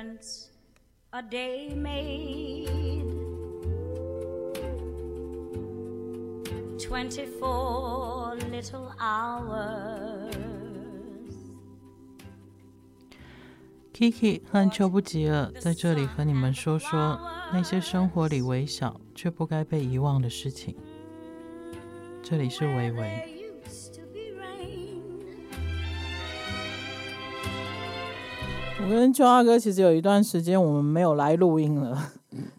difference a day made. Twenty-four little hours. Kiki 和邱不吉尔在这里和你们说说那些生活里微小却不该被遗忘的事情。这里是微微。跟秋阿哥其实有一段时间我们没有来录音了，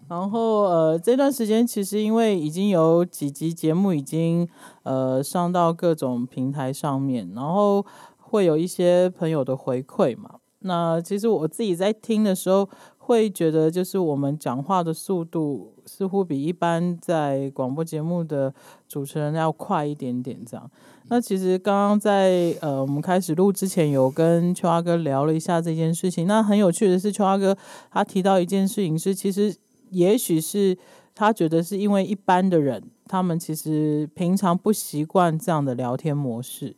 然后呃这段时间其实因为已经有几集节目已经呃上到各种平台上面，然后会有一些朋友的回馈嘛。那其实我自己在听的时候会觉得，就是我们讲话的速度似乎比一般在广播节目的主持人要快一点点这样。那其实刚刚在呃我们开始录之前，有跟秋阿哥聊了一下这件事情。那很有趣的是，秋阿哥他提到一件事情是，其实也许是他觉得是因为一般的人，他们其实平常不习惯这样的聊天模式。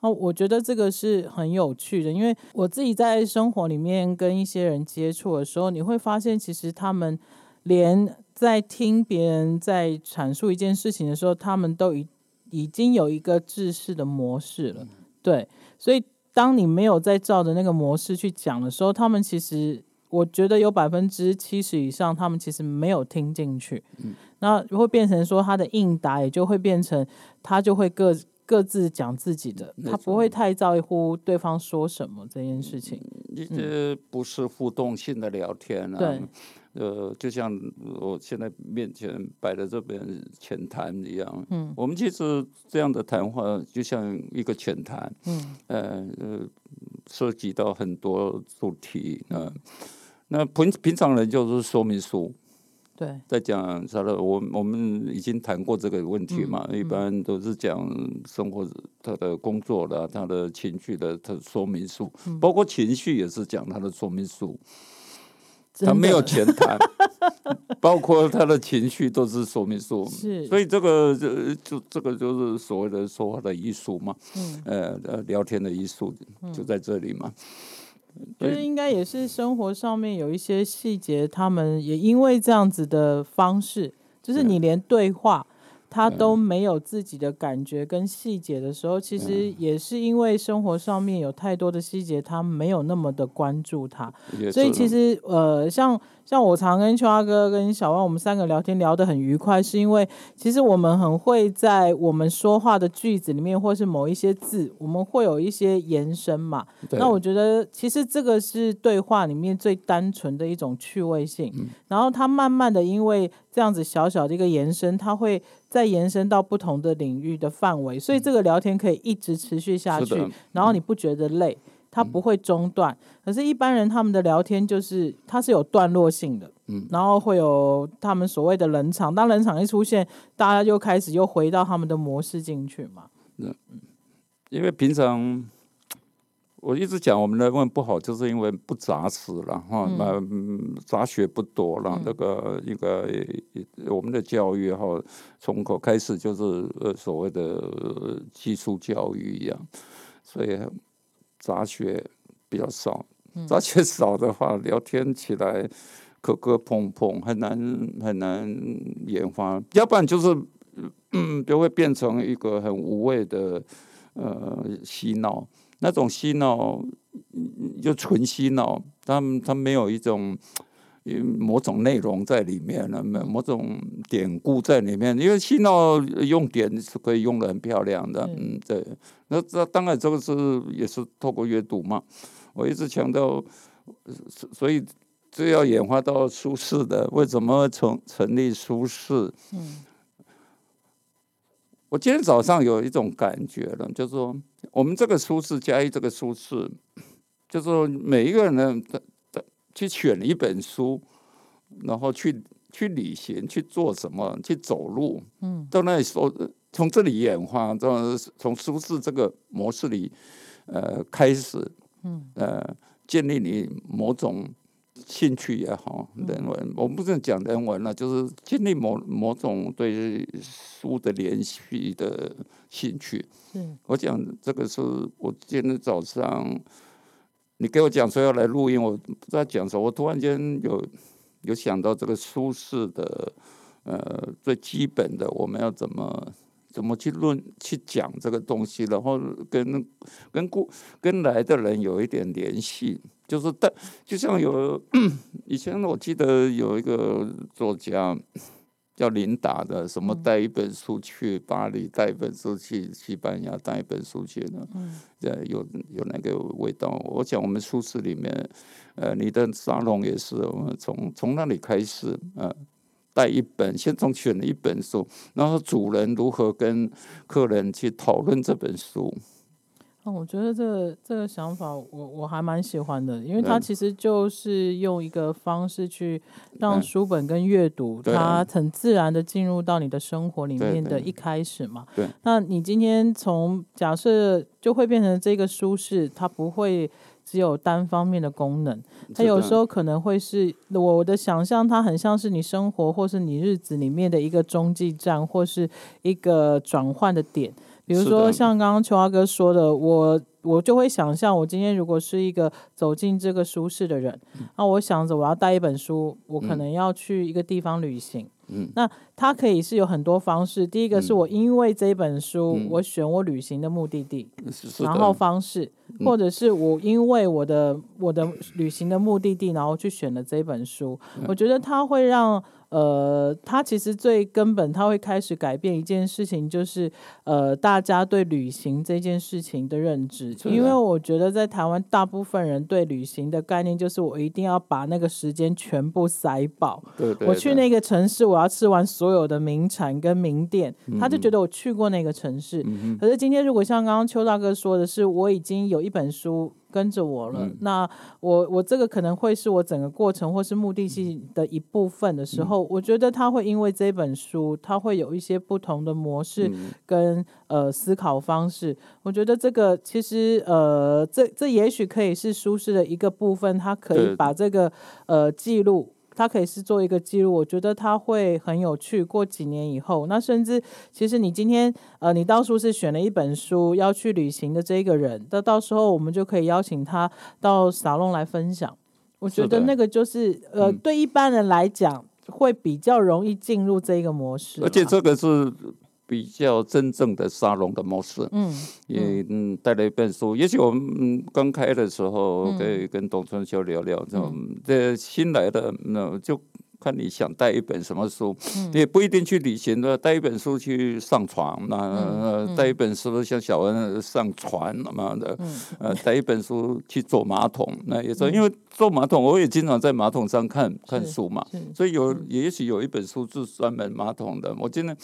哦，我觉得这个是很有趣的，因为我自己在生活里面跟一些人接触的时候，你会发现，其实他们连在听别人在阐述一件事情的时候，他们都已已经有一个制式的模式了。对，所以当你没有在照着那个模式去讲的时候，他们其实我觉得有百分之七十以上，他们其实没有听进去。嗯，那会变成说他的应答也就会变成他就会各。各自讲自己的，他不会太在乎对方说什么这件事情。这、嗯、不是互动性的聊天啊。对，呃，就像我现在面前摆的这边浅谈一样。嗯，我们其实这样的谈话就像一个浅谈。嗯，呃，涉及到很多主题啊、呃。那平平常人就是说明书。对，在讲啥的，我我们已经谈过这个问题嘛，嗯、一般都是讲生活他的工作的，他的情绪的他的说明书，嗯、包括情绪也是讲他的说明书，他没有钱谈，包括他的情绪都是说明书，是，所以这个就就这个就是所谓的说话的艺术嘛，嗯、呃呃，聊天的艺术就在这里嘛。就是应该也是生活上面有一些细节，他们也因为这样子的方式，就是你连对话他都没有自己的感觉跟细节的时候，其实也是因为生活上面有太多的细节，他没有那么的关注他，所以其实呃像。像我常跟秋阿哥跟小万，我们三个聊天聊得很愉快，是因为其实我们很会在我们说话的句子里面，或是某一些字，我们会有一些延伸嘛。那我觉得其实这个是对话里面最单纯的一种趣味性。嗯。然后他慢慢的，因为这样子小小的一个延伸，他会再延伸到不同的领域的范围，所以这个聊天可以一直持续下去，然后你不觉得累。他不会中断，可是，一般人他们的聊天就是，它是有段落性的，嗯，然后会有他们所谓的冷场，当冷场一出现，大家就开始又回到他们的模式进去嘛。嗯，因为平常我一直讲我们的问不好，就是因为不扎实了哈，那杂学不多了，那个一个我们的教育哈，从口开始就是呃所谓的技术教育一样，所以。杂学比较少，杂学少的话，聊天起来磕磕碰碰，很难很难研发。要不然就是，嗯，就会变成一个很无谓的呃嬉闹，那种嬉闹就纯嬉闹，他他没有一种某种内容在里面了，某种典故在里面。因为嬉闹用典是可以用的很漂亮的，嗯，对。那这当然，这个是也是透过阅读嘛。我一直强调，所以这要演化到舒适的，为什么成成立舒适？嗯，我今天早上有一种感觉了，就是说，我们这个书市加一这个书市，就是说每一个人呢，他他去选一本书，然后去去旅行，去做什么，去走路，嗯，到那里说。从这里演化，从从舒适这个模式里，呃，开始，呃，建立你某种兴趣也好，人文，我们不是讲人文了，就是建立某某种对书的联系的兴趣。我讲这个是我今天早上你给我讲说要来录音，我不知道讲什么，我突然间有有想到这个舒适的呃最基本的，我们要怎么怎么去论去讲这个东西，然后跟跟故跟来的人有一点联系，就是带就像有 以前我记得有一个作家。叫琳达的，什么带一本书去巴黎，带一本书去西班牙，带一本书去呢？嗯，有有那个味道。我想我们书室里面，呃，你的沙龙也是，我们从从那里开始，呃，带一本，先从选了一本书，然后主人如何跟客人去讨论这本书。哦，我觉得这个这个想法我，我我还蛮喜欢的，因为它其实就是用一个方式去让书本跟阅读，它很自然的进入到你的生活里面的一开始嘛。对，那你今天从假设就会变成这个舒适，它不会只有单方面的功能，它有时候可能会是我的想象，它很像是你生活或是你日子里面的一个中继站，或是一个转换的点。比如说，像刚刚秋华哥说的，我我就会想象，我今天如果是一个走进这个舒适的人，那我想着我要带一本书，我可能要去一个地方旅行。那它可以是有很多方式。第一个是我因为这本书，我选我旅行的目的地，然后方式，或者是我因为我的我的旅行的目的地，然后去选了这本书。我觉得它会让。呃，他其实最根本，他会开始改变一件事情，就是呃，大家对旅行这件事情的认知。因为我觉得在台湾，大部分人对旅行的概念就是我一定要把那个时间全部塞爆。对对对。我去那个城市，我要吃完所有的名产跟名店，他就觉得我去过那个城市。嗯。可是今天，如果像刚刚邱大哥说的是，我已经有一本书。跟着我了，嗯、那我我这个可能会是我整个过程或是目的性的一部分的时候，嗯、我觉得他会因为这本书，他会有一些不同的模式跟、嗯、呃思考方式。我觉得这个其实呃，这这也许可以是舒适的一个部分，他可以把这个呃记录。它可以是做一个记录，我觉得它会很有趣。过几年以后，那甚至其实你今天呃，你到书适选了一本书要去旅行的这个人，那到时候我们就可以邀请他到沙龙来分享。我觉得那个就是呃，对一般人来讲会比较容易进入这个模式，而且这个是。比较真正的沙龙的模式，嗯，也嗯带了一本书。也许我们刚开的时候可以跟董春秋聊聊，这种这新来的那就。看你想带一本什么书，嗯、也不一定去旅行的，带一本书去上床，那带、一本书像小恩上船嘛的，嗯、呃，带一本书去坐马桶，那也是因为坐马桶，我也经常在马桶上看看书嘛，所以有也许有一本书是专门马桶的。我今天，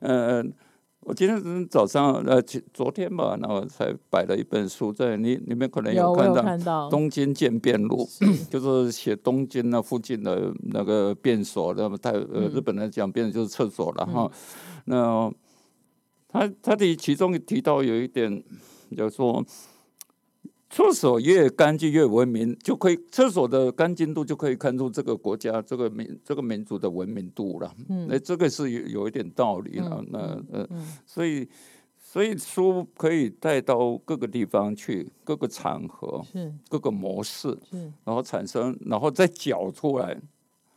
呃。我今天早上呃，昨天吧，然后才摆了一本书在你你们，可能有看到《东京渐变录》，就是写东京那附近的那个便所，那么太呃日本人讲便就是厕所了哈。那他他的其中提到有一点，就是说。厕所越干净越文明，就可以厕所的干净度就可以看出这个国家、这个民、这个民族的文明度了。嗯，那这个是有有一点道理了。嗯、那呃，嗯、所以所以书可以带到各个地方去，各个场合，是各个模式，是然后产生，然后再搅出来。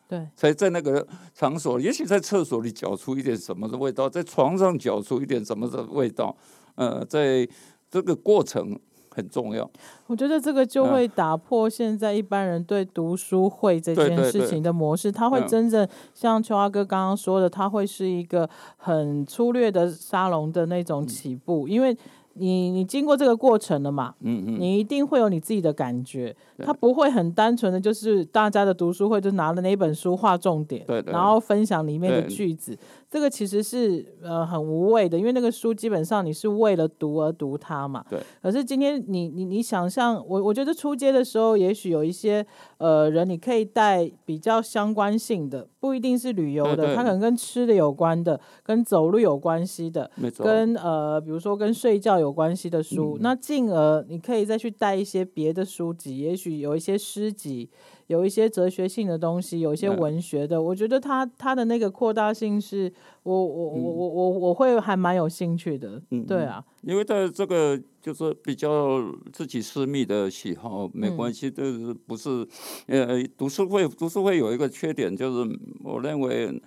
对，才在那个场所，也许在厕所里搅出一点什么的味道，在床上搅出一点什么的味道。呃，在这个过程。很重要，我觉得这个就会打破现在一般人对读书会这件事情的模式，他会真正像秋华哥刚刚说的，他会是一个很粗略的沙龙的那种起步，因为。你你经过这个过程了嘛？嗯嗯，你一定会有你自己的感觉，它不会很单纯的就是大家的读书会就拿了那本书画重点，对对，然后分享里面的句子，这个其实是呃很无谓的，因为那个书基本上你是为了读而读它嘛。对。可是今天你你你想象我我觉得出街的时候，也许有一些呃人你可以带比较相关性的，不一定是旅游的，它可能跟吃的有关的，跟走路有关系的，跟呃比如说跟睡觉有。有关系的书，嗯、那进而你可以再去带一些别的书籍，也许有一些诗集，有一些哲学性的东西，有一些文学的，嗯、我觉得他他的那个扩大性是我我我我我我会还蛮有兴趣的，嗯，对啊，因为在这个就是比较自己私密的喜好没关系，就是不是呃读书会读书会有一个缺点，就是我认为。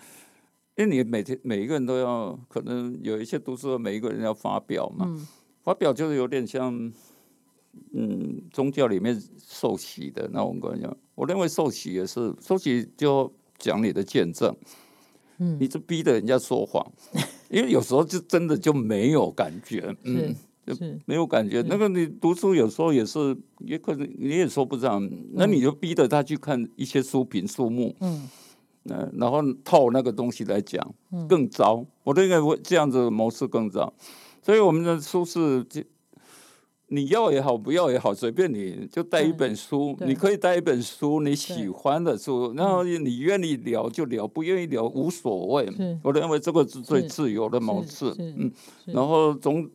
因为你每天每一个人都要，可能有一些读书的每一个人要发表嘛，嗯、发表就是有点像，嗯，宗教里面受洗的那种感觉。我认为受洗也是，受洗就讲你的见证，嗯，你这逼着人家说谎，因为有时候就真的就没有感觉，嗯，就没有感觉。那个你读书有时候也是，也可能你也说不上，嗯、那你就逼着他去看一些书评书目，嗯。那，然后套那个东西来讲，更糟。我认为这样子模式更糟，所以我们的书是。你要也好，不要也好，随便你就带一本书，你可以带一本书你喜欢的书，然后你愿意聊就聊，不愿意聊无所谓。我认为这个是最自由的模式。嗯，然后总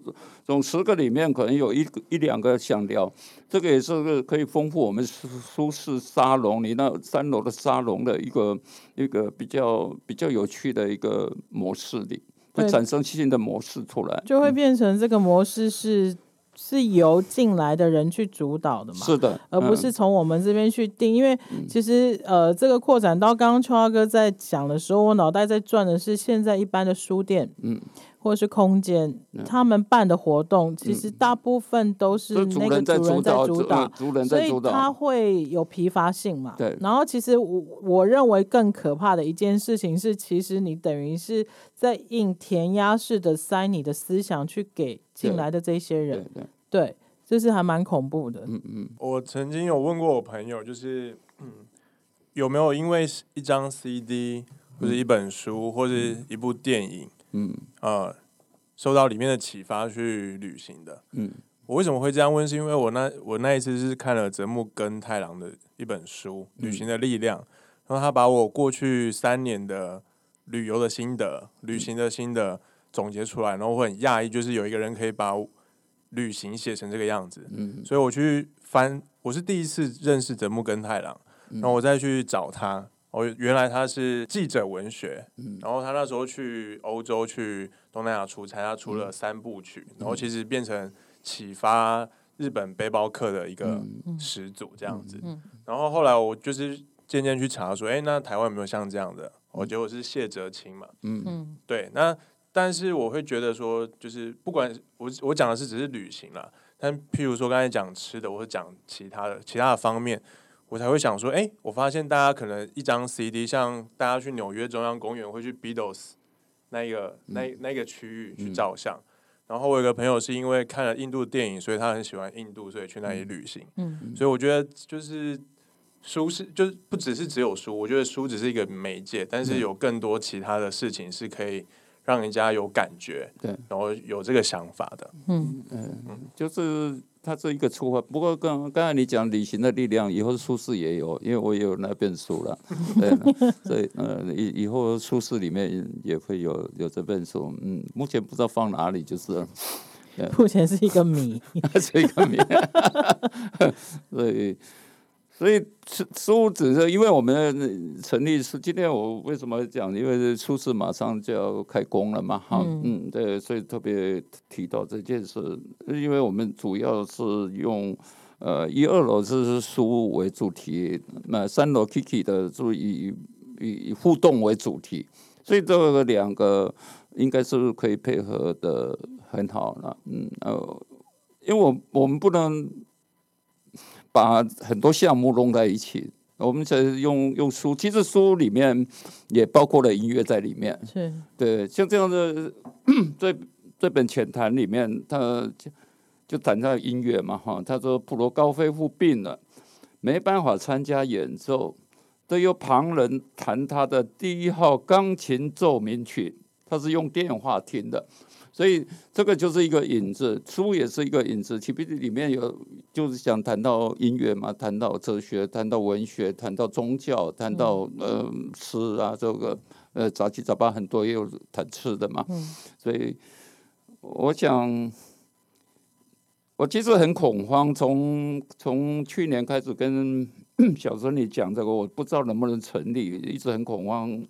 总十个里面可能有一一两个想聊，这个也是个可以丰富我们舒舒适沙龙，你那三楼的沙龙的一个一个比较比较有趣的一个模式里，会产生新的模式出来，就会变成这个模式是。是由进来的人去主导的嘛？是的，而不是从我们这边去定。嗯、因为其实呃，这个扩展到刚刚秋华哥在讲的时候，我脑袋在转的是现在一般的书店，嗯，或是空间，嗯、他们办的活动，其实大部分都是那个主人在主导，所以他会有疲乏性嘛。对。然后其实我我认为更可怕的一件事情是，其实你等于是在硬填鸭式的塞你的思想去给。进来的这些人，对，对，对，对，就是还蛮恐怖的。嗯嗯，我曾经有问过我朋友，就是嗯，有没有因为一张 CD 或者一本书或者一部电影，嗯呃，受到里面的启发去旅行的？嗯，我为什么会这样问？是因为我那我那一次是看了泽木跟太郎的一本书《旅行的力量》，然后他把我过去三年的旅游的心得、旅行的心得。总结出来，然后我很讶异，就是有一个人可以把旅行写成这个样子。嗯，所以我去翻，我是第一次认识泽木跟太郎，然后我再去找他。我原来他是记者文学，然后他那时候去欧洲、去东南亚出差，他出了三部曲，然后其实变成启发日本背包客的一个始祖这样子。然后后来我就是渐渐去查说，哎，那台湾有没有像这样的？我觉得我是谢哲青嘛。嗯嗯，对，那。但是我会觉得说，就是不管我我讲的是只是旅行啦，但譬如说刚才讲吃的，或者讲其他的其他的方面，我才会想说，哎，我发现大家可能一张 CD，像大家去纽约中央公园会去 Beatles 那一个那那个区域去照相，嗯、然后我有个朋友是因为看了印度电影，所以他很喜欢印度，所以去那里旅行。嗯，所以我觉得就是书是就是不只是只有书，我觉得书只是一个媒介，但是有更多其他的事情是可以。让人家有感觉，对，然后有这个想法的，嗯。嗯。嗯，就是它是一个出发。不过刚刚才你讲旅行的力量，以后书市也有，因为我也有那本书了，对，所以呃以以后书市里面也会有有这本书，嗯，目前不知道放哪里，就是，目前是一个谜，是一个谜，所以。所以书书只是因为我们成立是今天我为什么讲？因为书市马上就要开工了嘛，哈，嗯，嗯，对，所以特别提到这件事，因为我们主要是用呃一二楼是书为主题，那三楼 Kiki 的就以以以互动为主题，所以这个两个应该是可以配合的很好了，嗯，呃，因为我我们不能。把很多项目弄在一起，我们在用用书，其实书里面也包括了音乐在里面。是，对，像这样的 这这本浅谈里面，他就就谈到音乐嘛，哈，他说普罗高菲夫病了，没办法参加演奏，都由旁人弹他的第一号钢琴奏鸣曲，他是用电话听的。所以这个就是一个引子，书也是一个引子。其实里面有就是想谈到音乐嘛，谈到哲学，谈到文学，谈到宗教，谈到呃吃啊，这个呃杂七杂八很多也有谈吃的嘛。所以我想我其实很恐慌，从从去年开始跟 小孙女讲这个，我不知道能不能成立，一直很恐慌。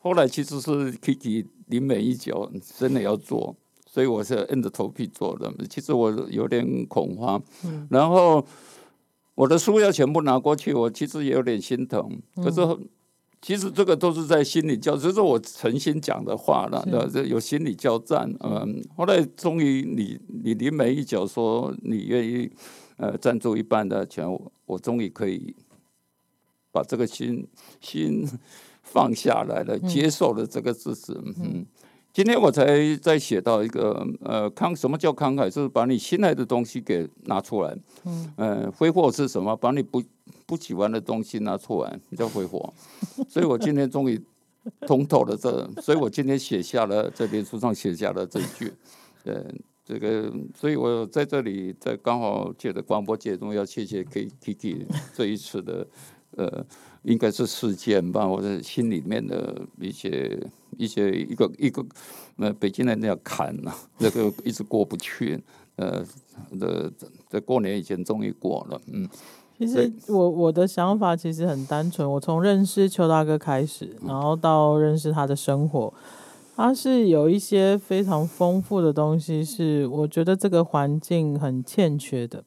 后来其实是 Kiki 临门一脚，真的要做，所以我是硬着头皮做的。其实我有点恐慌，嗯、然后我的书要全部拿过去，我其实也有点心疼。可是。嗯其实这个都是在心理交，就是我诚心讲的话了，这有心理交战。嗯，后来终于你你临门一脚说你愿意呃赞助一半的钱，我终于可以把这个心心放下来了，接受了这个事实。嗯。今天我才在写到一个呃慷什么叫慷慨，就是把你心爱的东西给拿出来。嗯，呃，挥霍是什么？把你不不喜欢的东西拿出来，叫挥霍。所以我今天终于通透了这，所以我今天写下了在脸书上写下了这一句。呃，这个，所以我在这里在刚好借着广播节中要谢谢 Kiki 这一次的呃。应该是事件吧，或者心里面的一些一些一个一个呃，北京人那样坎呐，那个一直过不去，呃，这这过年以前终于过了，嗯。其实我我的想法其实很单纯，我从认识邱大哥开始，然后到认识他的生活，他是有一些非常丰富的东西，是我觉得这个环境很欠缺的。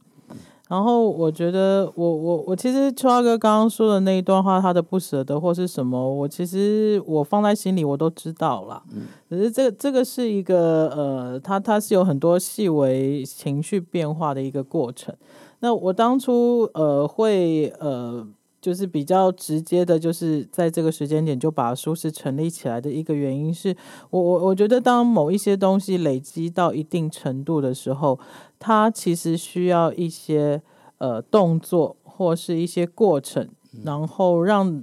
然后我觉得我，我我我其实秋华哥刚刚说的那一段话，他的不舍得或是什么，我其实我放在心里，我都知道了。嗯，可是这个这个是一个呃，他他是有很多细微情绪变化的一个过程。那我当初呃会呃就是比较直接的，就是在这个时间点就把舒适成立起来的一个原因是我我我觉得当某一些东西累积到一定程度的时候。它其实需要一些呃动作或是一些过程，然后让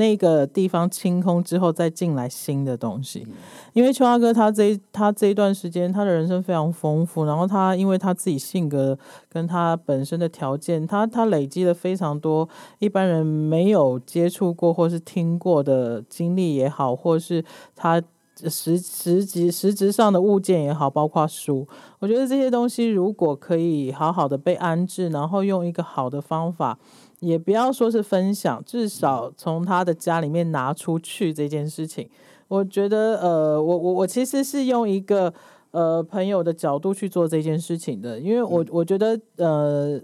那个地方清空之后再进来新的东西。因为秋阿哥他这他这一段时间他的人生非常丰富，然后他因为他自己性格跟他本身的条件，他他累积了非常多一般人没有接触过或是听过的经历也好，或是他。实实际实质上的物件也好，包括书，我觉得这些东西如果可以好好的被安置，然后用一个好的方法，也不要说是分享，至少从他的家里面拿出去这件事情，我觉得呃，我我我其实是用一个呃朋友的角度去做这件事情的，因为我我觉得呃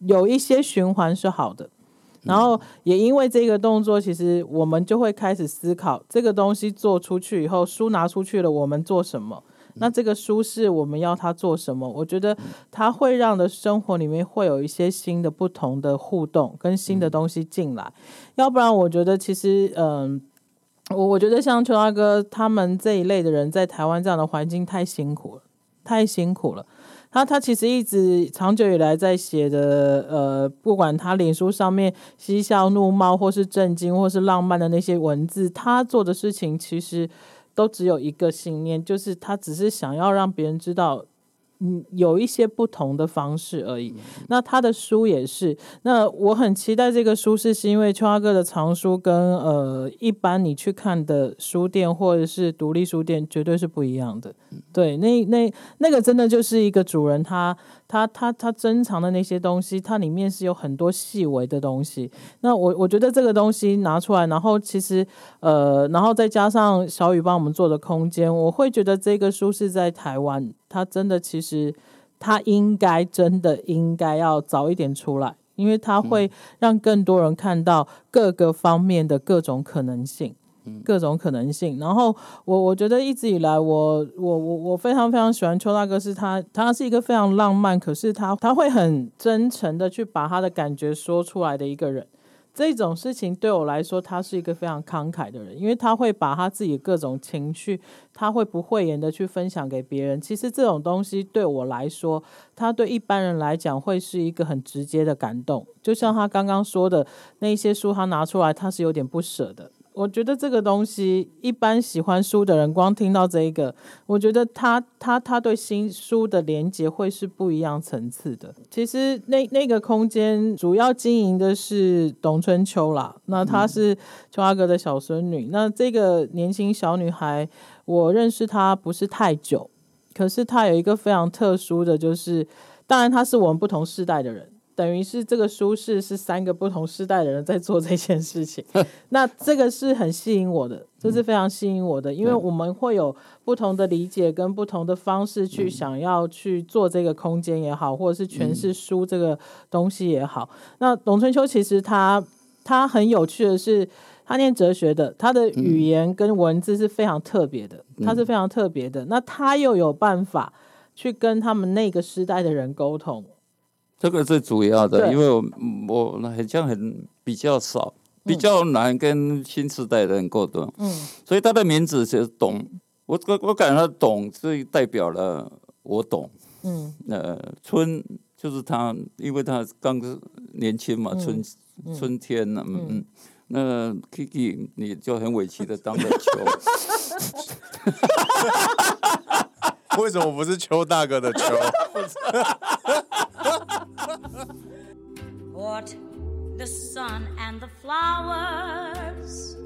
有一些循环是好的。然后也因为这个动作，其实我们就会开始思考，这个东西做出去以后，书拿出去了，我们做什么？那这个舒适我们要它做什么？我觉得它会让的生活里面会有一些新的、不同的互动，跟新的东西进来。要不然，我觉得其实，嗯，我我觉得像邱大哥他们这一类的人，在台湾这样的环境太辛苦了，太辛苦了。他他其实一直长久以来在写的，呃，不管他脸书上面嬉笑怒骂，或是震惊，或是浪漫的那些文字，他做的事情其实都只有一个信念，就是他只是想要让别人知道。嗯，有一些不同的方式而已。那他的书也是。那我很期待这个书是，是因为秋阿哥的藏书跟呃一般你去看的书店或者是独立书店绝对是不一样的。对，那那那个真的就是一个主人他。他他他珍藏的那些东西，它里面是有很多细微的东西。那我我觉得这个东西拿出来，然后其实呃，然后再加上小雨帮我们做的空间，我会觉得这个书是在台湾，它真的其实它应该真的应该要早一点出来，因为它会让更多人看到各个方面的各种可能性。各种可能性，然后我我觉得一直以来我，我我我非常非常喜欢邱大哥，是他他是一个非常浪漫，可是他他会很真诚的去把他的感觉说出来的一个人。这种事情对我来说，他是一个非常慷慨的人，因为他会把他自己各种情绪，他会不讳言的去分享给别人。其实这种东西对我来说，他对一般人来讲会是一个很直接的感动。就像他刚刚说的那些书，他拿出来，他是有点不舍的。我觉得这个东西，一般喜欢书的人，光听到这一个，我觉得他他他对新书的连接会是不一样层次的。其实那那个空间主要经营的是董春秋啦，那她是秋阿哥的小孙女。那这个年轻小女孩，我认识她不是太久。可是她有一个非常特殊的就是，当然她是我们不同世代的人。等于是这个舒适是三个不同时代的人在做这件事情，那这个是很吸引我的，这是非常吸引我的，因为我们会有不同的理解跟不同的方式去想要去做这个空间也好，或者是诠释书这个东西也好。那董春秋其实他他很有趣的是，他念哲学的，他的语言跟文字是非常特别的，他是非常特别的。那他又有办法去跟他们那个时代的人沟通。这个是主要的，因为我我好像很比较少，比较难跟新时代的人沟通。嗯，所以他的名字就是懂，我我我感觉他懂，是代表了我懂。嗯，呃，春就是他，因为他刚年轻嘛，春春天呢，嗯嗯，那 Kiki 你就很委屈的当了秋。为什么不是邱大哥的邱？What the sun and the flowers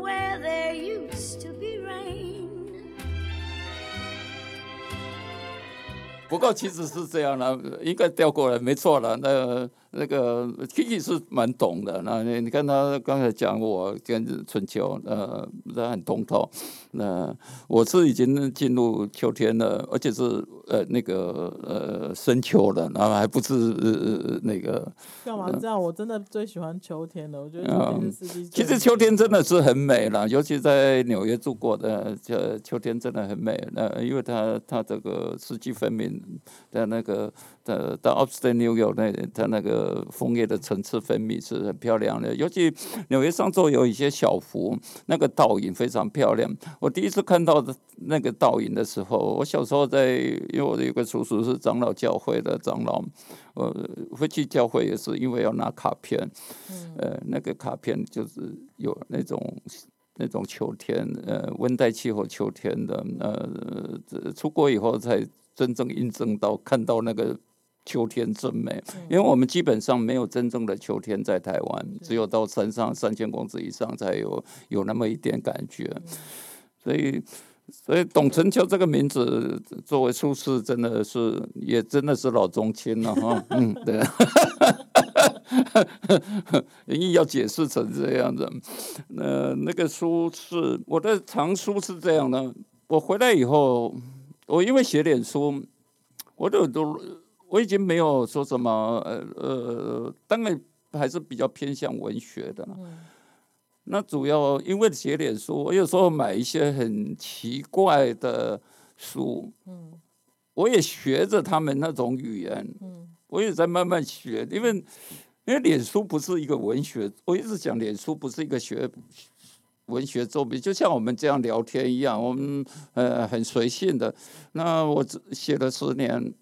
where there used to be rain。不过其实是这样的，应该调过来，没错了。那。那个 Kiki 是蛮懂的，那你你看他刚才讲我跟春秋，呃，他很通透。那我是已经进入秋天了，而且是呃那个呃深秋了，然后还不是呃那个。干嘛这样？我真的最喜欢秋天了，我觉得秋天是四季。其实秋天真的是很美了，尤其在纽约住过的，这秋天真的很美。那因为它它这个四季分明的那个的到 Upstate New York 那它那个。呃，枫叶的层次分泌是很漂亮的，尤其纽约上周有一些小湖，那个倒影非常漂亮。我第一次看到的那个倒影的时候，我小时候在，因为我有个叔叔是长老教会的长老，我会去教会也是因为要拿卡片，呃，那个卡片就是有那种那种秋天，呃，温带气候秋天的，呃，出国以后才真正印证到看到那个。秋天真美，因为我们基本上没有真正的秋天在台湾，只有到山上三千公尺以上才有有那么一点感觉。所以，所以董存秋这个名字作为苏轼，真的是也真的是老中青了哈。嗯，对。硬要解释成这样子，那那个书是我的藏书是这样的。我回来以后，我因为写脸书，我都都。我已经没有说什么，呃呃，当然还是比较偏向文学的。嗯、那主要因为写脸书，我有时候买一些很奇怪的书。嗯、我也学着他们那种语言。嗯、我也在慢慢学，因为因为脸书不是一个文学，我一直讲脸书不是一个学文学作品，就像我们这样聊天一样，我们呃很随性的。那我写了十年。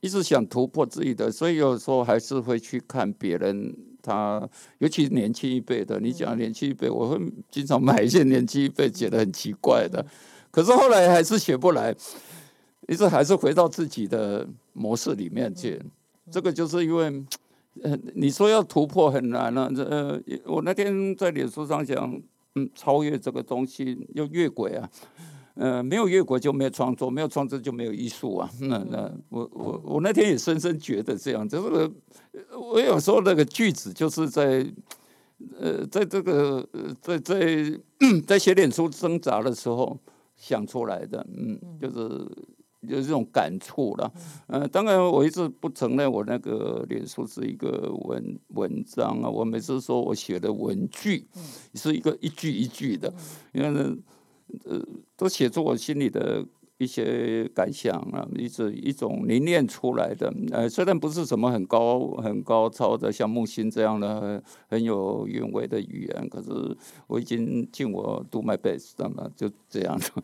一直想突破自己的，所以有时候还是会去看别人。他尤其是年轻一辈的，你讲年轻一辈，我会经常买一些年轻一辈觉得很奇怪的，可是后来还是学不来，一直还是回到自己的模式里面去。这个就是因为，呃，你说要突破很难了，啊。呃，我那天在脸书上讲，嗯，超越这个东西要越轨啊。呃，没有越国就没有创作，没有创作就没有艺术啊。那那我我我那天也深深觉得这样，就是我有时候那个句子就是在呃，在这个在在在写脸书挣扎的时候想出来的，嗯，就是有这种感触了。呃，当然我一直不承认我那个脸书是一个文文章啊，我每次说我写的文句是一个一句一句的，因为呢。呃，都写出我心里的一些感想啊，一直一种凝练出来的。呃，虽然不是什么很高很高超的，像木心这样的很，有韵味的语言，可是我已经尽我 do my best，那么就这样的。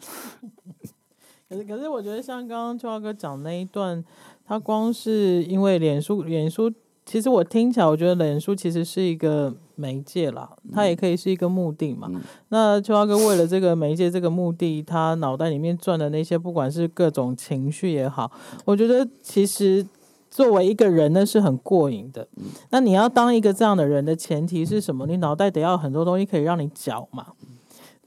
可是，可是我觉得像刚刚秋华哥讲那一段，他光是因为脸书，脸书。其实我听起来，我觉得脸书其实是一个媒介啦，它也可以是一个目的嘛。嗯、那秋华哥为了这个媒介、这个目的，他脑袋里面转的那些，不管是各种情绪也好，我觉得其实作为一个人呢是很过瘾的。那你要当一个这样的人的前提是什么？你脑袋得要很多东西可以让你搅嘛。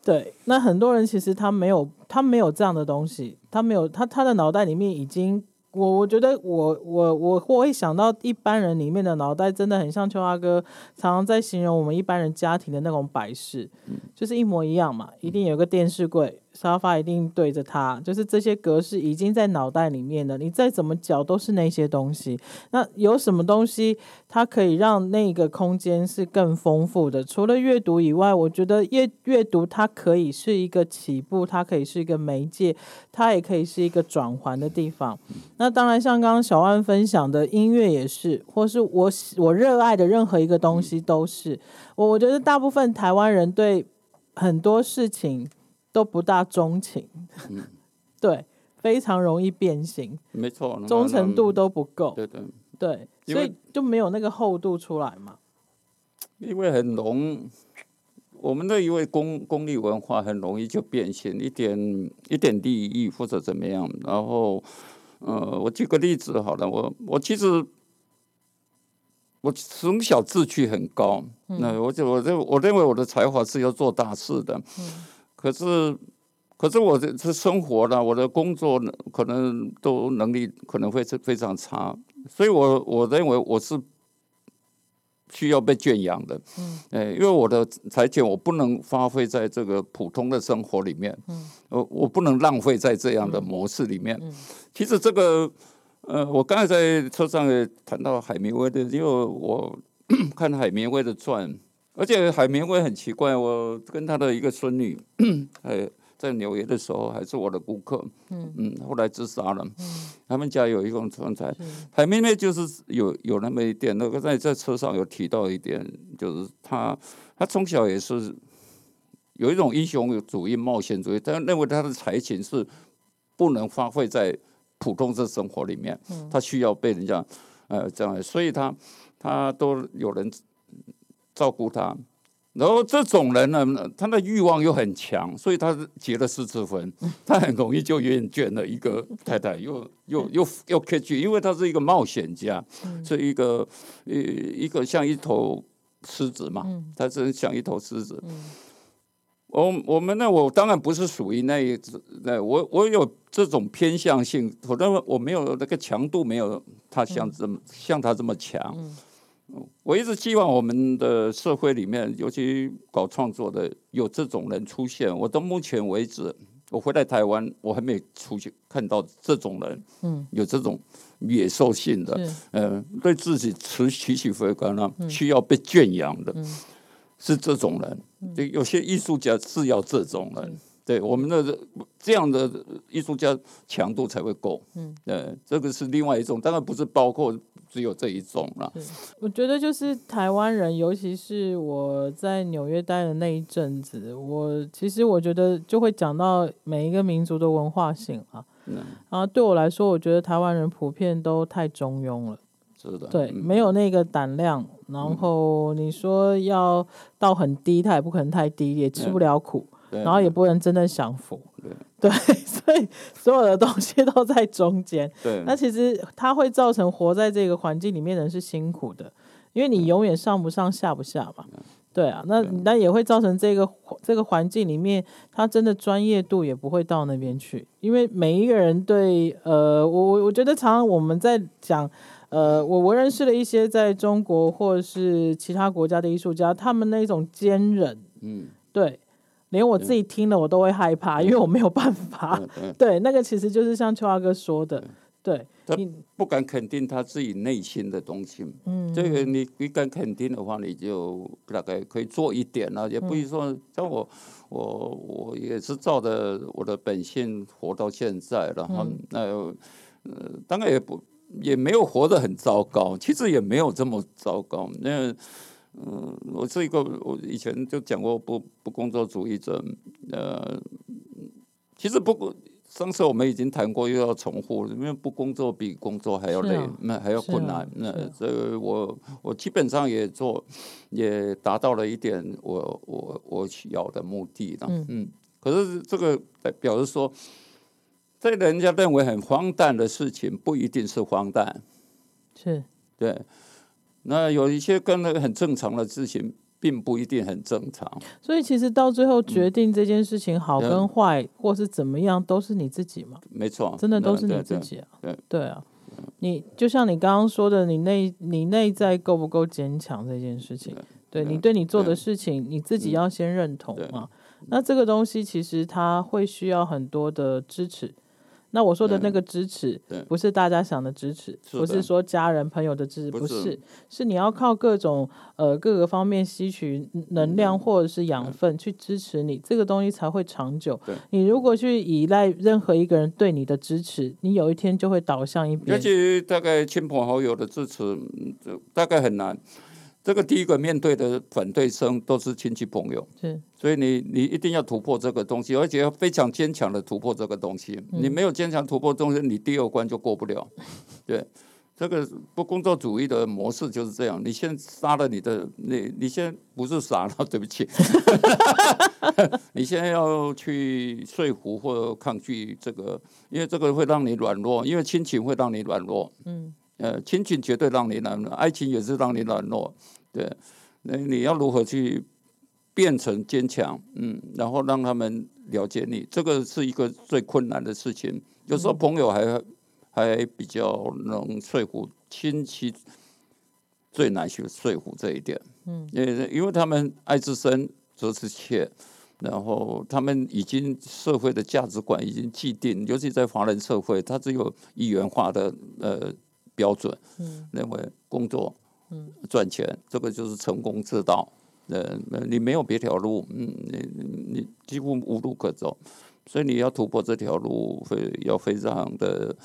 对，那很多人其实他没有，他没有这样的东西，他没有，他他的脑袋里面已经。我我觉得我我我我会想到一般人里面的脑袋真的很像秋华哥常常在形容我们一般人家庭的那种摆设，就是一模一样嘛，一定有个电视柜。沙发一定对着它，就是这些格式已经在脑袋里面了。你再怎么搅都是那些东西。那有什么东西它可以让那个空间是更丰富的？除了阅读以外，我觉得阅阅读它可以是一个起步，它可以是一个媒介，它也可以是一个转环的地方。那当然，像刚刚小万分享的音乐也是，或是我我热爱的任何一个东西都是。我我觉得大部分台湾人对很多事情。都不大钟情，嗯、对，非常容易变形，没错，忠诚度都不够，对对对，所以就没有那个厚度出来嘛。因为很浓，我们的一位功功利文化很容易就变形，一点一点利益或者怎么样。然后，呃，我举个例子好了，我我其实我从小志趣很高，嗯、那我就我认我认为我的才华是要做大事的。嗯 可是，可是我的这生活呢，我的工作呢，可能都能力可能会是非常差，所以我我认为我是需要被圈养的，嗯，哎，因为我的才华我不能发挥在这个普通的生活里面，嗯，我我不能浪费在这样的模式里面。嗯其实这个，呃，我刚才在车上也谈到海明威的，因为我 看海明威的传。而且海明威很奇怪，我跟他的一个孙女，哎，在纽约的时候还是我的顾客，嗯嗯，后来自杀了。嗯、他们家有一种存在，嗯、海明威就是有有那么一点，那个在在车上有提到一点，就是他他从小也是有一种英雄主义、冒险主义，他认为他的才情是不能发挥在普通的生活里面，嗯、他需要被人家呃这样，所以他他都有人。照顾他，然后这种人呢，他的欲望又很强，所以他结了四次婚，他很容易就厌倦了一个太太，又又又又可以去，因为他是一个冒险家，是一个一一个像一头狮子嘛，他是像一头狮子。我我们呢，我当然不是属于那一只，那我我有这种偏向性，我认为我没有那个强度，没有他像这么像他这么强。我一直希望我们的社会里面，尤其搞创作的，有这种人出现。我到目前为止，我回来台湾，我还没出现看到这种人，嗯，有这种野兽性的，嗯、呃，对自己持起起伏伏呢，需要被圈养的，嗯、是这种人。就有些艺术家是要这种人。嗯对我们的这样的艺术家强度才会够，嗯，对，这个是另外一种，当然不是包括只有这一种了。我觉得就是台湾人，尤其是我在纽约待的那一阵子，我其实我觉得就会讲到每一个民族的文化性啊。嗯，然后对我来说，我觉得台湾人普遍都太中庸了，是的，对，没有那个胆量。然后你说要到很低，他也不可能太低，也吃不了苦。然后也不能真的享福，对，对，所以所有的东西都在中间。对，那其实它会造成活在这个环境里面的人是辛苦的，因为你永远上不上下不下嘛。对啊，那那也会造成这个这个环境里面，他真的专业度也不会到那边去，因为每一个人对呃，我我我觉得常常我们在讲呃，我我认识了一些在中国或者是其他国家的艺术家，他们那种坚韧，嗯，对。连我自己听了我都会害怕，因为我没有办法。对，那个其实就是像秋华哥说的，对，他不敢肯定他自己内心的东西。嗯，这个你你敢肯定的话，你就大概可以做一点了，也不是说像我，我我也是照着我的本性活到现在然后，那呃，当然也不也没有活得很糟糕，其实也没有这么糟糕。那。嗯，我是一个，我以前就讲过不不工作主义者。呃，其实不过，上次我们已经谈过，又要重复，因为不工作比工作还要累，那、啊、还要困难。啊、那这个我我基本上也做，也达到了一点我我我需要的目的了。嗯，嗯，可是这个表示说，在人家认为很荒诞的事情，不一定是荒诞。是，对。那有一些跟那个很正常的事情，并不一定很正常。所以其实到最后决定这件事情好跟坏，嗯、或是怎么样，都是你自己嘛。没错，真的都是你自己啊。对对啊，你就像你刚刚说的，你内你内在够不够坚强这件事情，对，对你对你做的事情，你自己要先认同嘛。那这个东西其实它会需要很多的支持。那我说的那个支持，不是大家想的支持，不是说家人朋友的支持，不是，是你要靠各种呃各个方面吸取能量或者是养分去支持你，这个东西才会长久。你如果去依赖任何一个人对你的支持，你有一天就会倒向一边。尤其大概亲朋好友的支持，大概很难。这个第一个面对的反对声都是亲戚朋友，是，所以你你一定要突破这个东西，而且要非常坚强的突破这个东西。嗯、你没有坚强突破东西，你第二关就过不了。对，这个不工作主义的模式就是这样。你先杀了你的，你你先不是杀了，对不起，你现在要去说服或抗拒这个，因为这个会让你软弱，因为亲情会让你软弱。嗯。呃，亲情绝对让你软弱，爱情也是让你软弱，对。那你要如何去变成坚强？嗯，然后让他们了解你，这个是一个最困难的事情。有时候朋友还还比较能说服，亲戚最难去说服这一点。嗯，因为因为他们爱之深责之切，然后他们已经社会的价值观已经既定，尤其在华人社会，它只有一元化的呃。标准，认为工作，赚钱，这个就是成功之道。呃，你没有别条路，嗯，你你几乎无路可走，所以你要突破这条路，会要非常的，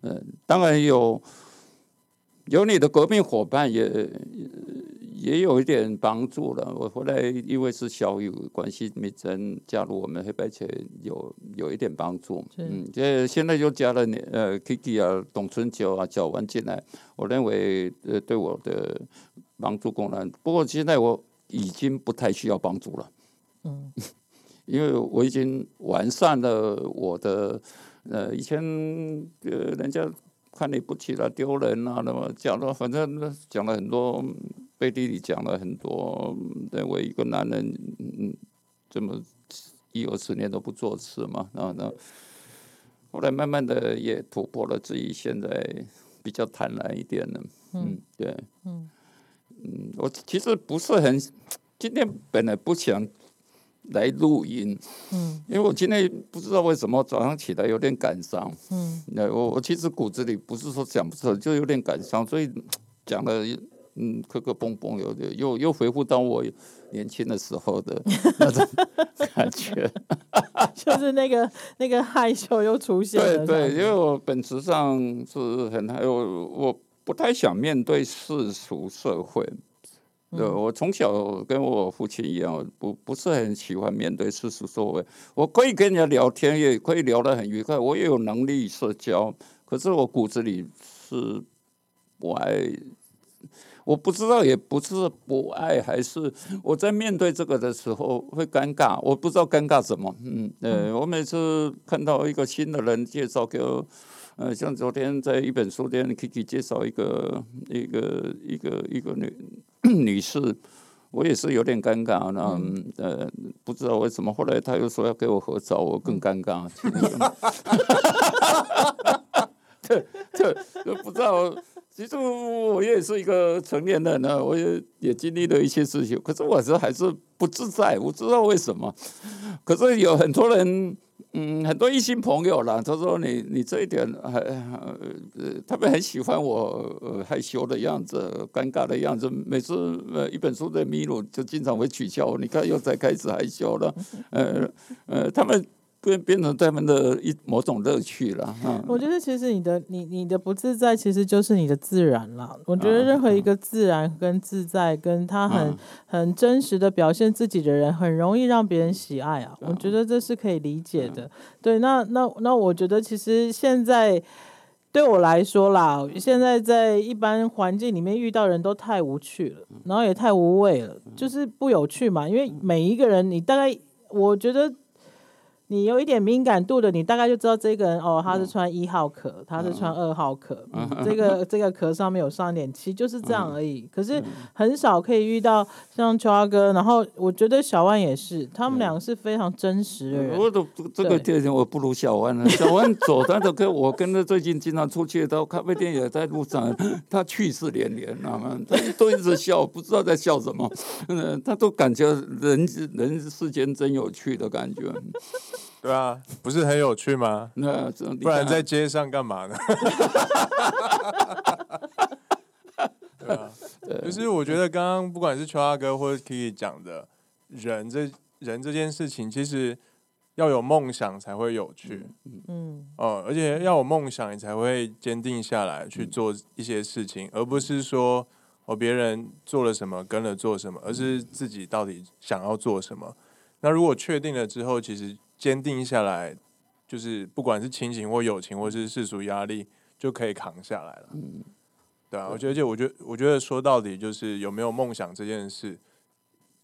呃，当然有有你的革命伙伴也。也有一点帮助了。我后来因为是小雨关系，没真加入我们黑白切，有有一点帮助。嗯，这现在又加了你呃 Kiki 啊、董春九啊、小文进来，我认为呃对我的帮助功能。不过现在我已经不太需要帮助了。嗯，因为我已经完善了我的呃以前呃人家看你不起了丢人啊，那么讲了，反正讲了很多。背地里讲了很多，认为一个男人，嗯，这么一二十年都不做事嘛，然后呢，后来慢慢的也突破了自己，现在比较坦然一点了，嗯，对，嗯，嗯，我其实不是很，今天本来不想来录音，嗯，因为我今天不知道为什么早上起来有点感伤，嗯，那我我其实骨子里不是说讲不出来，就有点感伤，所以讲的。嗯，磕磕碰碰，有点又又回复到我年轻的时候的那种 感觉，就是那个那个害羞又出现了。对对，因为我本质上是很害羞，我不太想面对世俗社会。对，我从小跟我父亲一样，不不是很喜欢面对世俗社会。我可以跟人家聊天，也可以聊得很愉快，我也有能力社交，可是我骨子里是不爱。我不知道，也不是不爱，还是我在面对这个的时候会尴尬。我不知道尴尬什么。嗯，呃，我每次看到一个新的人介绍给我，呃，像昨天在一本书店，Kiki 介绍一个一个一个一个女 女士，我也是有点尴尬。那呃，不知道为什么，后来她又说要给我合照，我更尴尬。这这，不知道。其实我也是一个成年人呢，我也也经历了一些事情，可是我是还是不自在，我不知道为什么。可是有很多人，嗯，很多异性朋友啦，他说你你这一点还呃，他们很喜欢我、呃、害羞的样子、尴尬的样子。每次呃一本书在迷路就经常会取笑我，你看又在开始害羞了，呃呃，他们。变变成他们的一某种乐趣了。嗯，我觉得其实你的你你的不自在，其实就是你的自然了。我觉得任何一个自然跟自在，跟他很、嗯、很真实的表现自己的人，很容易让别人喜爱啊。我觉得这是可以理解的。嗯、对，那那那我觉得其实现在对我来说啦，现在在一般环境里面遇到人都太无趣了，然后也太无味了，就是不有趣嘛。因为每一个人，你大概我觉得。你有一点敏感度的，你大概就知道这个人哦，他是穿一号壳，他是穿二号壳，嗯嗯、这个 这个壳上面有上一点漆，就是这样而已。嗯、可是很少可以遇到像秋阿哥，然后我觉得小万也是，他们两个是非常真实的人。我都这个店我不如小万了，小万走他都跟我跟他最近经常出去到咖啡店也在路上，他趣事连连，知道吗？他都一直笑，不知道在笑什么，嗯，他都感觉人人世间真有趣的感觉。对啊，不是很有趣吗？那不然在街上干嘛呢？对啊，就是我觉得刚刚不管是邱阿哥或者 Kiki 讲的人这人这件事情，其实要有梦想才会有趣。嗯哦，而且要有梦想，你才会坚定下来去做一些事情，而不是说哦别人做了什么跟了做什么，而是自己到底想要做什么。那如果确定了之后，其实。坚定下来，就是不管是亲情或友情，或是世俗压力，就可以扛下来了。嗯，对啊，我觉得，就我觉得，我觉得说到底就是有没有梦想这件事，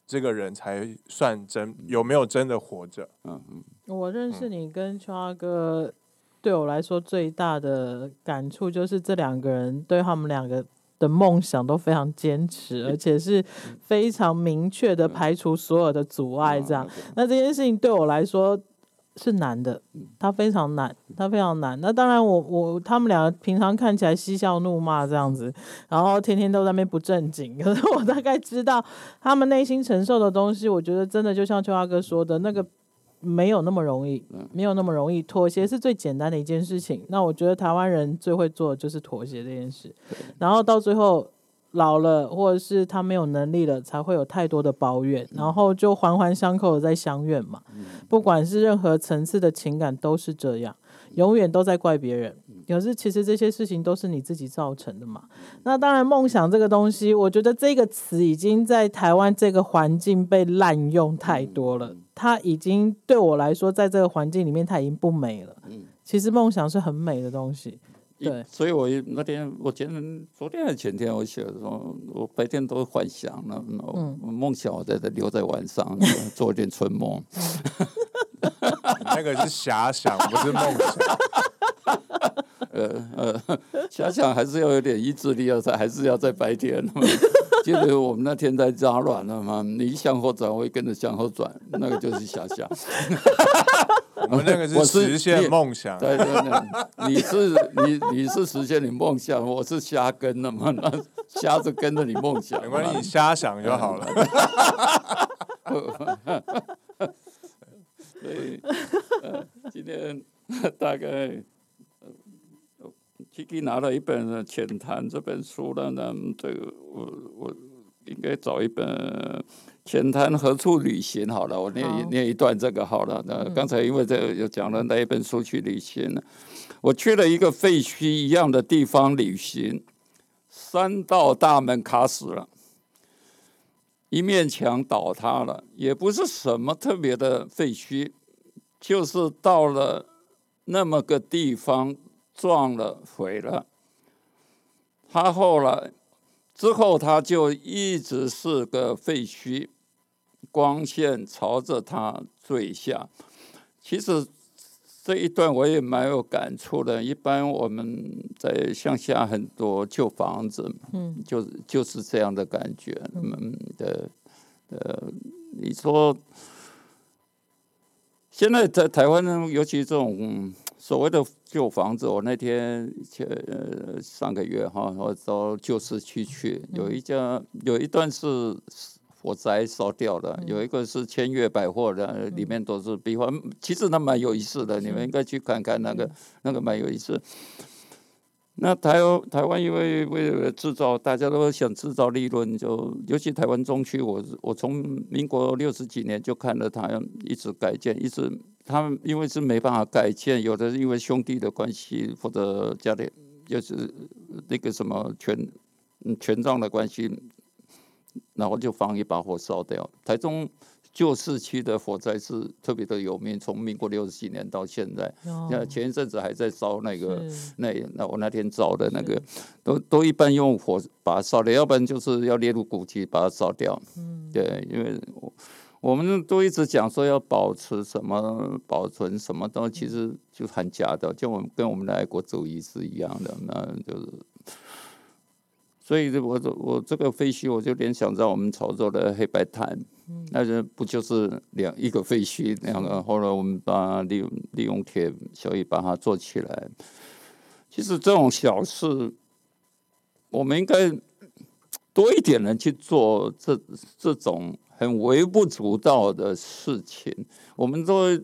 这个人才算真有没有真的活着。嗯嗯，我认识你跟秋阿哥，对我来说最大的感触就是这两个人对他们两个的梦想都非常坚持，而且是非常明确的排除所有的阻碍。这样，那这件事情对我来说是难的，它非常难，它非常难。那当然我，我我他们俩平常看起来嬉笑怒骂这样子，然后天天都在那边不正经。可是我大概知道他们内心承受的东西，我觉得真的就像秋华哥说的那个。没有那么容易，没有那么容易。妥协是最简单的一件事情。那我觉得台湾人最会做的就是妥协这件事。然后到最后老了，或者是他没有能力了，才会有太多的抱怨，然后就环环相扣的在相怨嘛。不管是任何层次的情感都是这样，永远都在怪别人。可是其实这些事情都是你自己造成的嘛。那当然，梦想这个东西，我觉得这个词已经在台湾这个环境被滥用太多了。它已经对我来说，在这个环境里面，它已经不美了。嗯其实梦想是很美的东西。对，所以我那天，我前天、昨天还是前天，我写的时候，我白天都幻想了，嗯，梦想我在这留在晚上做一点春梦。那个是遐想，不是梦想。呃呃，遐想还是要有点意志力，要在还是要在白天。记得我们那天在扎软了嘛，你向后转，我会跟着向后转，那个就是遐想。我那个是实现梦想。对对对，你是你你是实现你梦想，我是瞎跟了嘛，那瞎子跟着你梦想。没关系，你瞎想就好了。所以，呃，今天大概。Kiki 拿了一本《浅谈》这本书了呢，这个我我应该找一本《浅谈何处旅行》好了，我念一念一段这个好了。那刚才因为这个又讲了那一本书去旅行了，我去了一个废墟一样的地方旅行，三道大门卡死了，一面墙倒塌了，也不是什么特别的废墟，就是到了那么个地方。撞了，毁了。他后来之后，他就一直是个废墟，光线朝着他坠下。其实这一段我也蛮有感触的。一般我们在乡下很多旧房子，嗯，就是就是这样的感觉。嗯的呃，你说现在在台湾呢，尤其这种。所谓的旧房子，我那天前呃上个月哈，我到旧市区去，有一家有一段是火灾烧掉的，有一个是千悦百货的，里面都是壁画，其实那蛮有意思的，你们应该去看看那个那个蛮有意思。那台湾台湾因为为了制造，大家都想制造利润，就尤其台湾中区，我我从民国六十几年就看了它一直改建，一直。他们因为是没办法改建，有的是因为兄弟的关系或者家里就是那个什么权权杖的关系，然后就放一把火烧掉。台中旧市区的火灾是特别的有名，从民国六十几年到现在，那、哦、前一阵子还在烧那个那那我那天找的那个，都都一般用火把它烧掉，要不然就是要列入古迹把它烧掉。嗯、对，因为我。我们都一直讲说要保持什么、保存什么东西，其实就很假的，就我们跟我们的爱国主义是一样的，那就是。所以，我我这个废墟，我就联想到我们潮州的黑白滩，嗯、那就不就是两一个废墟两个？后来我们把利用利用铁小易把它做起来。其实这种小事，我们应该多一点人去做这这种很微不足道的事情。我们都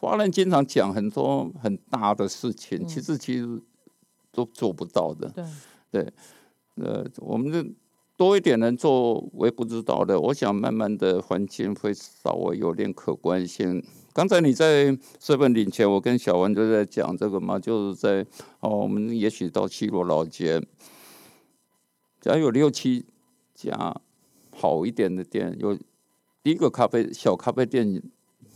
华人经常讲很多很大的事情，其实其实都做不到的。对。对，呃，我们这多一点人做，我也不知道的。我想慢慢的环境会稍微有点可观性。刚才你在这份领前，我跟小文就在讲这个嘛，就是在哦，我们也许到西罗老街，只要有六七家好一点的店，有第一个咖啡小咖啡店，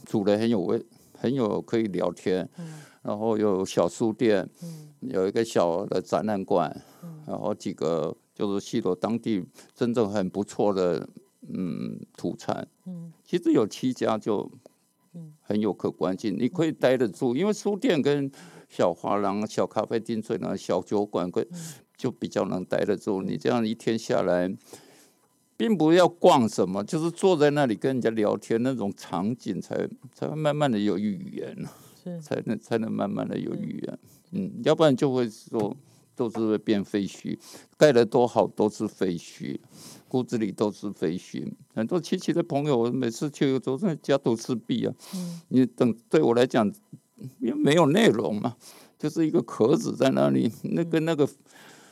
煮的很有味，很有可以聊天，嗯、然后有小书店，嗯、有一个小的展览馆。然后几个就是西罗当地真正很不错的嗯土产，嗯，其实有七家就很有可观性，你可以待得住，因为书店跟小画廊、小咖啡厅、这样小酒馆跟，就比较能待得住。你这样一天下来，并不要逛什么，就是坐在那里跟人家聊天那种场景才，才才会慢慢的有语言，是才能才能慢慢的有语言，嗯，要不然就会说。都是会变废墟，盖的多好都是废墟，骨子里都是废墟。很多亲戚的朋友，我每次去都是家徒四壁啊。嗯、你等对我来讲，因为没有内容嘛，就是一个壳子在那里。那个那个，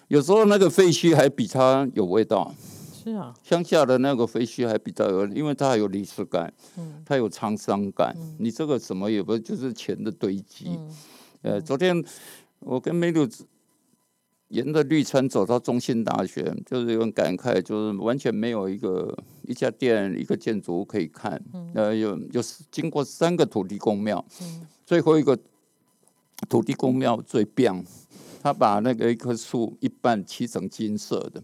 有时候那个废墟还比它有味道。是啊，乡下的那个废墟还比较有，因为它还有历史感，嗯、它有沧桑感。嗯、你这个什么也不就是钱的堆积。呃，昨天我跟梅六子。沿着绿川走到中兴大学，就是有点感慨，就是完全没有一个一家店、一个建筑物可以看。嗯、呃，有有经过三个土地公庙，嗯、最后一个土地公庙最棒，他把那个一棵树一半漆成金色的。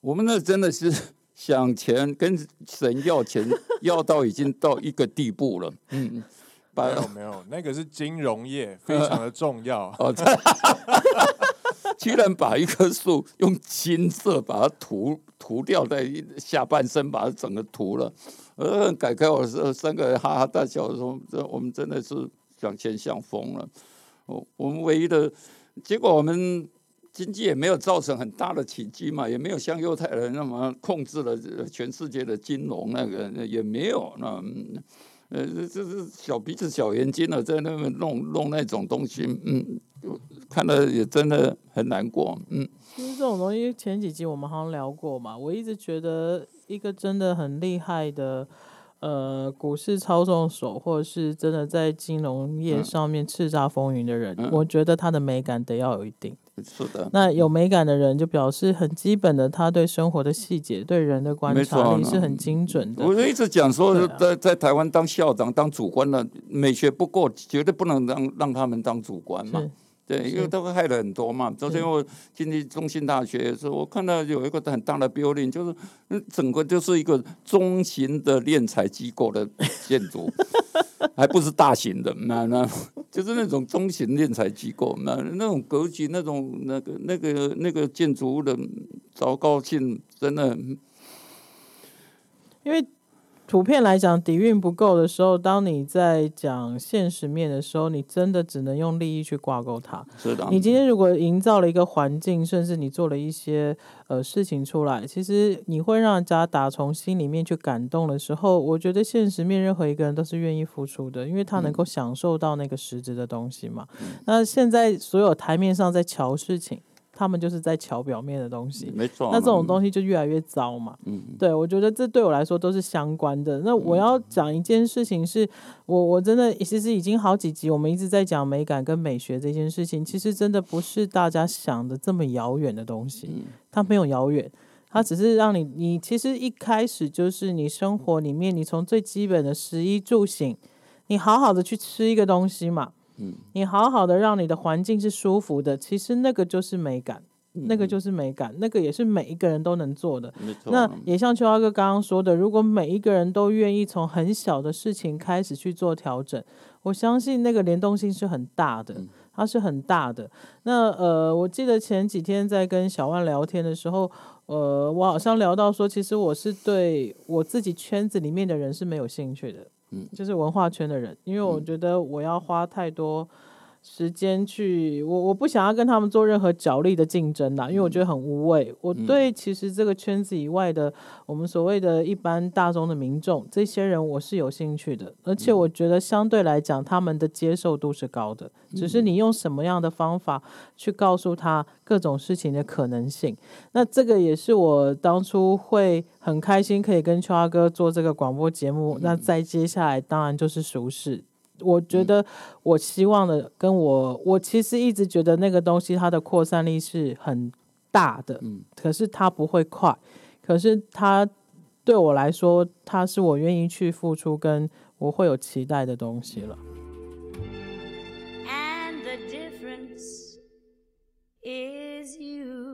我们那真的是 想钱跟神要钱，要到已经到一个地步了。嗯。没有没有，那个是金融业，非常的重要。哦，居然把一棵树用金色把它涂涂掉，在下半身把它整个涂了。呃，改开我说三个人哈哈大笑说：“这我们真的是想钱想疯了。”我我们唯一的结果，我们经济也没有造成很大的起机嘛，也没有像犹太人那么控制了全世界的金融，那个也没有那。呃，这是小鼻子小眼睛的，在那边弄弄那种东西，嗯，看了也真的很难过，嗯。其实这种东西前几集我们好像聊过嘛，我一直觉得一个真的很厉害的。呃，股市操纵手，或者是真的在金融业上面叱咤风云的人，嗯、我觉得他的美感得要有一定。是的。那有美感的人，就表示很基本的，他对生活的细节、对人的观察力是很精准的。我就一直讲说，在在台湾当校长、当主官的美学不够，绝对不能让让他们当主官嘛。对，因为都会害了很多嘛。昨天我进去中兴大学的时候，我看到有一个很大的 building，就是整个就是一个中型的炼材机构的建筑，还不是大型的，那那 就是那种中型炼材机构，那那种格局，那种那个那个那个建筑物的糟糕性，真的，因为。普遍来讲，底蕴不够的时候，当你在讲现实面的时候，你真的只能用利益去挂钩它。是的。你今天如果营造了一个环境，甚至你做了一些呃事情出来，其实你会让人家打从心里面去感动的时候，我觉得现实面任何一个人都是愿意付出的，因为他能够享受到那个实质的东西嘛。嗯、那现在所有台面上在瞧事情。他们就是在瞧表面的东西，没错。那这种东西就越来越糟嘛。嗯，对，我觉得这对我来说都是相关的。那我要讲一件事情是，是我我真的其实已经好几集，我们一直在讲美感跟美学这件事情，其实真的不是大家想的这么遥远的东西。它没有遥远，它只是让你，你其实一开始就是你生活里面，你从最基本的食衣住行，你好好的去吃一个东西嘛。你好好的让你的环境是舒服的，其实那个就是美感。那个就是美感，那个也是每一个人都能做的。没错。那也像秋华哥刚刚说的，如果每一个人都愿意从很小的事情开始去做调整，我相信那个联动性是很大的，它是很大的。那呃，我记得前几天在跟小万聊天的时候，呃，我好像聊到说，其实我是对我自己圈子里面的人是没有兴趣的，嗯，就是文化圈的人，因为我觉得我要花太多。时间去，我我不想要跟他们做任何角力的竞争啦，因为我觉得很无谓。我对其实这个圈子以外的，我们所谓的一般大众的民众，这些人我是有兴趣的，而且我觉得相对来讲，他们的接受度是高的。只是你用什么样的方法去告诉他各种事情的可能性，那这个也是我当初会很开心可以跟秋阿哥做这个广播节目。那再接下来，当然就是熟识。我觉得，我希望的跟我，我其实一直觉得那个东西它的扩散力是很大的，可是它不会快，可是它对我来说，它是我愿意去付出跟我会有期待的东西了。And the difference is you.